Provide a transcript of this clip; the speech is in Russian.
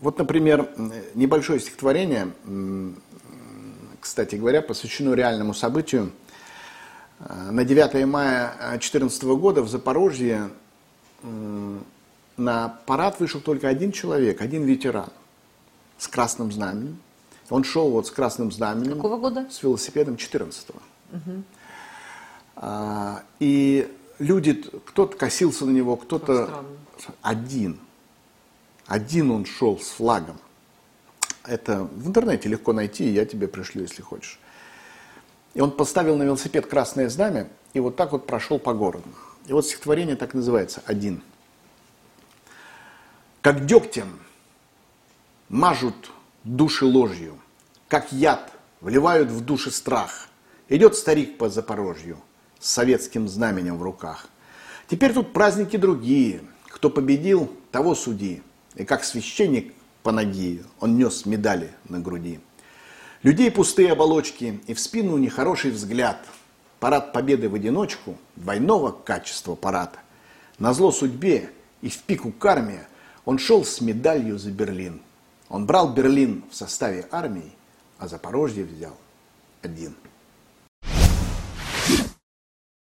Вот, например, небольшое стихотворение, кстати говоря, посвящено реальному событию. На 9 мая 2014 года в Запорожье на парад вышел только один человек, один ветеран с красным знаменем. Он шел вот с красным знаменем. Какого года? С велосипедом 14-го. Угу. А, и люди, кто-то косился на него, кто-то один. Один он шел с флагом. Это в интернете легко найти, я тебе пришлю, если хочешь. И он поставил на велосипед красное знамя и вот так вот прошел по городу. И вот стихотворение так называется «Один». Как дегтем мажут души ложью, как яд вливают в души страх. Идет старик по Запорожью с советским знаменем в руках. Теперь тут праздники другие. Кто победил, того суди. И как священник по ноге, он нес медали на груди. Людей пустые оболочки и в спину нехороший взгляд. Парад победы в одиночку, двойного качества парада. На зло судьбе и в пику карме он шел с медалью за Берлин. Он брал Берлин в составе армии, а Запорожье взял один.